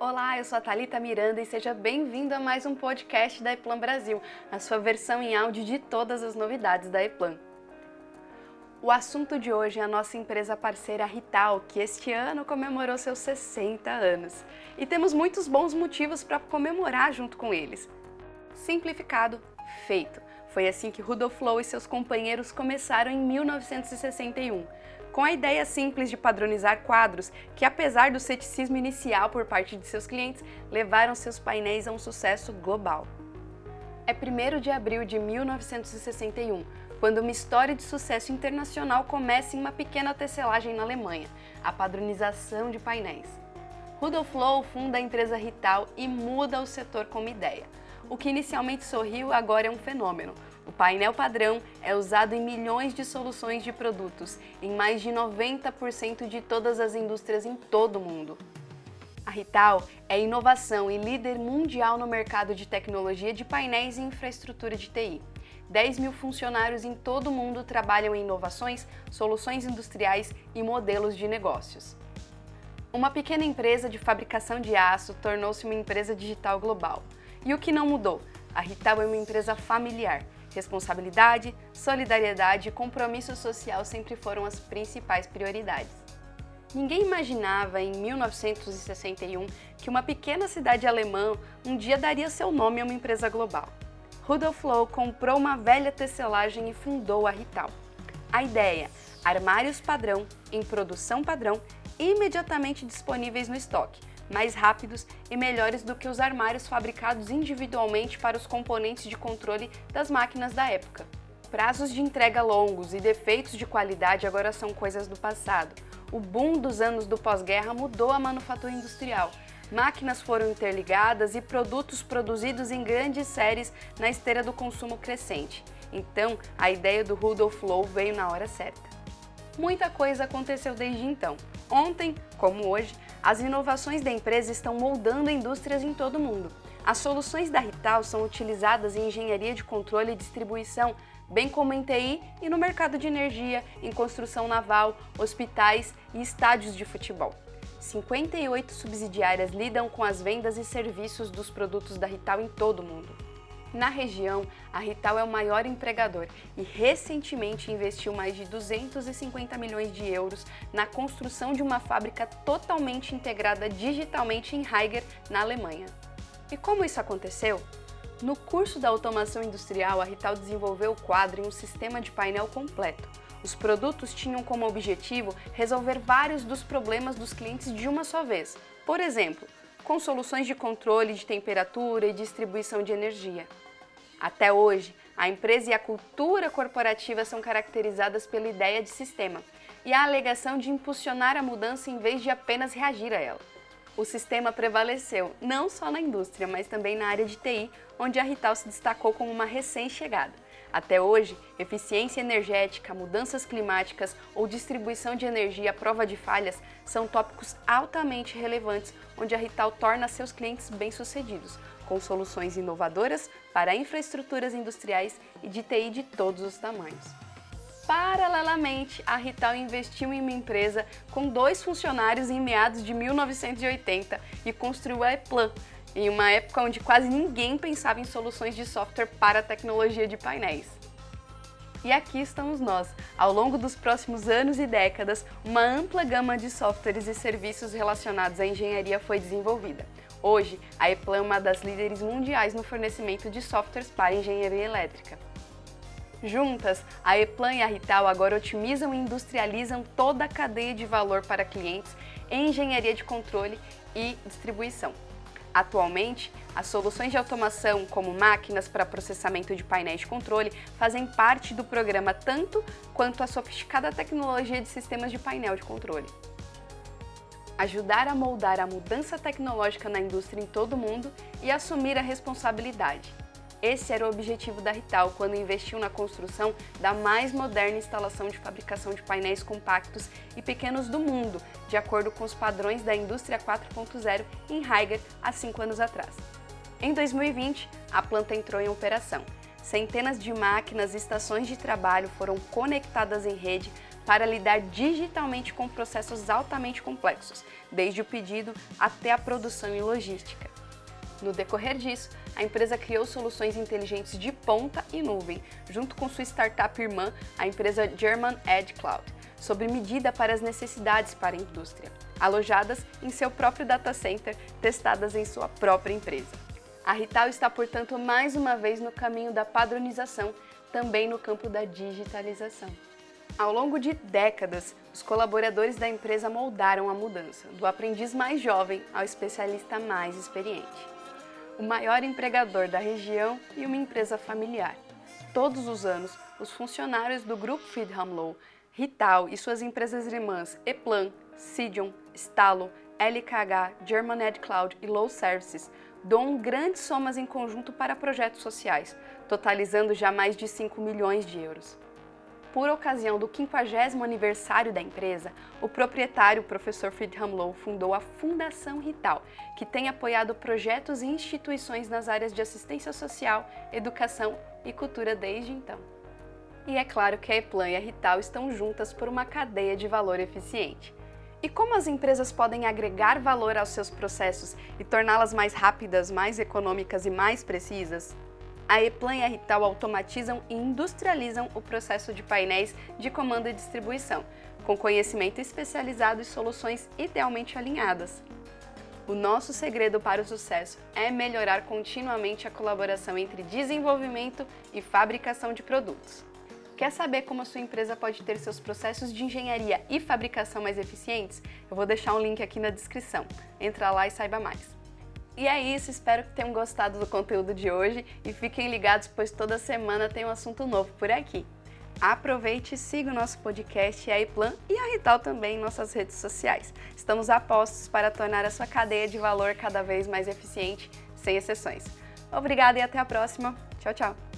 Olá, eu sou a Thalita Miranda e seja bem-vindo a mais um podcast da Eplan Brasil, a sua versão em áudio de todas as novidades da Eplan. O assunto de hoje é a nossa empresa parceira Rital, que este ano comemorou seus 60 anos. E temos muitos bons motivos para comemorar junto com eles. Simplificado, feito. Foi assim que Rudolf Low e seus companheiros começaram em 1961 com a ideia simples de padronizar quadros que, apesar do ceticismo inicial por parte de seus clientes, levaram seus painéis a um sucesso global. É 1 de abril de 1961, quando uma história de sucesso internacional começa em uma pequena tecelagem na Alemanha, a padronização de painéis. Rudolf Low funda a empresa Rital e muda o setor como ideia. O que inicialmente sorriu agora é um fenômeno, o painel padrão é usado em milhões de soluções de produtos, em mais de 90% de todas as indústrias em todo o mundo. A Rital é inovação e líder mundial no mercado de tecnologia de painéis e infraestrutura de TI. 10 mil funcionários em todo o mundo trabalham em inovações, soluções industriais e modelos de negócios. Uma pequena empresa de fabricação de aço tornou-se uma empresa digital global. E o que não mudou? A Rital é uma empresa familiar Responsabilidade, solidariedade e compromisso social sempre foram as principais prioridades. Ninguém imaginava em 1961 que uma pequena cidade alemã um dia daria seu nome a uma empresa global. Rudolf Low comprou uma velha tecelagem e fundou a Rital. A ideia: armários padrão, em produção padrão, imediatamente disponíveis no estoque, mais rápidos e melhores do que os armários fabricados individualmente para os componentes de controle das máquinas da época. Prazos de entrega longos e defeitos de qualidade agora são coisas do passado. O boom dos anos do pós-guerra mudou a manufatura industrial. Máquinas foram interligadas e produtos produzidos em grandes séries na esteira do consumo crescente. Então, a ideia do Rudolf Low veio na hora certa. Muita coisa aconteceu desde então. Ontem, como hoje, as inovações da empresa estão moldando indústrias em todo o mundo. As soluções da Rital são utilizadas em engenharia de controle e distribuição, bem como em TI e no mercado de energia, em construção naval, hospitais e estádios de futebol. 58 subsidiárias lidam com as vendas e serviços dos produtos da Rital em todo o mundo. Na região, a Rital é o maior empregador e recentemente investiu mais de 250 milhões de euros na construção de uma fábrica totalmente integrada digitalmente em Heiger, na Alemanha. E como isso aconteceu? No curso da automação industrial, a Rital desenvolveu o quadro em um sistema de painel completo. Os produtos tinham como objetivo resolver vários dos problemas dos clientes de uma só vez. Por exemplo, com soluções de controle de temperatura e distribuição de energia. Até hoje, a empresa e a cultura corporativa são caracterizadas pela ideia de sistema e a alegação de impulsionar a mudança em vez de apenas reagir a ela. O sistema prevaleceu não só na indústria, mas também na área de TI, onde a Rital se destacou como uma recém-chegada. Até hoje, eficiência energética, mudanças climáticas ou distribuição de energia à prova de falhas são tópicos altamente relevantes onde a Rital torna seus clientes bem-sucedidos, com soluções inovadoras para infraestruturas industriais e de TI de todos os tamanhos. Paralelamente, a Rital investiu em uma empresa com dois funcionários em meados de 1980 e construiu a Eplan, em uma época onde quase ninguém pensava em soluções de software para a tecnologia de painéis. E aqui estamos nós. Ao longo dos próximos anos e décadas, uma ampla gama de softwares e serviços relacionados à engenharia foi desenvolvida. Hoje, a Eplan é uma das líderes mundiais no fornecimento de softwares para engenharia elétrica. Juntas, a Eplan e a Rital agora otimizam e industrializam toda a cadeia de valor para clientes em engenharia de controle e distribuição. Atualmente, as soluções de automação, como máquinas para processamento de painéis de controle, fazem parte do programa tanto quanto a sofisticada tecnologia de sistemas de painel de controle. Ajudar a moldar a mudança tecnológica na indústria em todo o mundo e assumir a responsabilidade. Esse era o objetivo da Rital quando investiu na construção da mais moderna instalação de fabricação de painéis compactos e pequenos do mundo, de acordo com os padrões da indústria 4.0 em Heiger há cinco anos atrás. Em 2020, a planta entrou em operação. Centenas de máquinas e estações de trabalho foram conectadas em rede para lidar digitalmente com processos altamente complexos, desde o pedido até a produção e logística. No decorrer disso, a empresa criou soluções inteligentes de ponta e nuvem, junto com sua startup irmã, a empresa German Edge Cloud, sob medida para as necessidades para a indústria, alojadas em seu próprio data center, testadas em sua própria empresa. A Rital está, portanto, mais uma vez no caminho da padronização, também no campo da digitalização. Ao longo de décadas, os colaboradores da empresa moldaram a mudança, do aprendiz mais jovem ao especialista mais experiente. O maior empregador da região e uma empresa familiar. Todos os anos, os funcionários do grupo Freedom Law, Rital e suas empresas irmãs Eplan, Sidion, Stalo, LKH, German Ed Cloud e Low Services doam grandes somas em conjunto para projetos sociais, totalizando já mais de 5 milhões de euros. Por ocasião do 50 aniversário da empresa, o proprietário, o professor Friedhelm Low, fundou a Fundação Rital, que tem apoiado projetos e instituições nas áreas de assistência social, educação e cultura desde então. E é claro que a Eplan e a Rital estão juntas por uma cadeia de valor eficiente. E como as empresas podem agregar valor aos seus processos e torná-las mais rápidas, mais econômicas e mais precisas? A Eplan e a Rital automatizam e industrializam o processo de painéis de comando e distribuição, com conhecimento especializado e soluções idealmente alinhadas. O nosso segredo para o sucesso é melhorar continuamente a colaboração entre desenvolvimento e fabricação de produtos. Quer saber como a sua empresa pode ter seus processos de engenharia e fabricação mais eficientes? Eu vou deixar um link aqui na descrição. Entra lá e saiba mais. E é isso, espero que tenham gostado do conteúdo de hoje e fiquem ligados, pois toda semana tem um assunto novo por aqui. Aproveite e siga o nosso podcast a Eplan e a Rital também em nossas redes sociais. Estamos a postos para tornar a sua cadeia de valor cada vez mais eficiente, sem exceções. Obrigada e até a próxima. Tchau, tchau!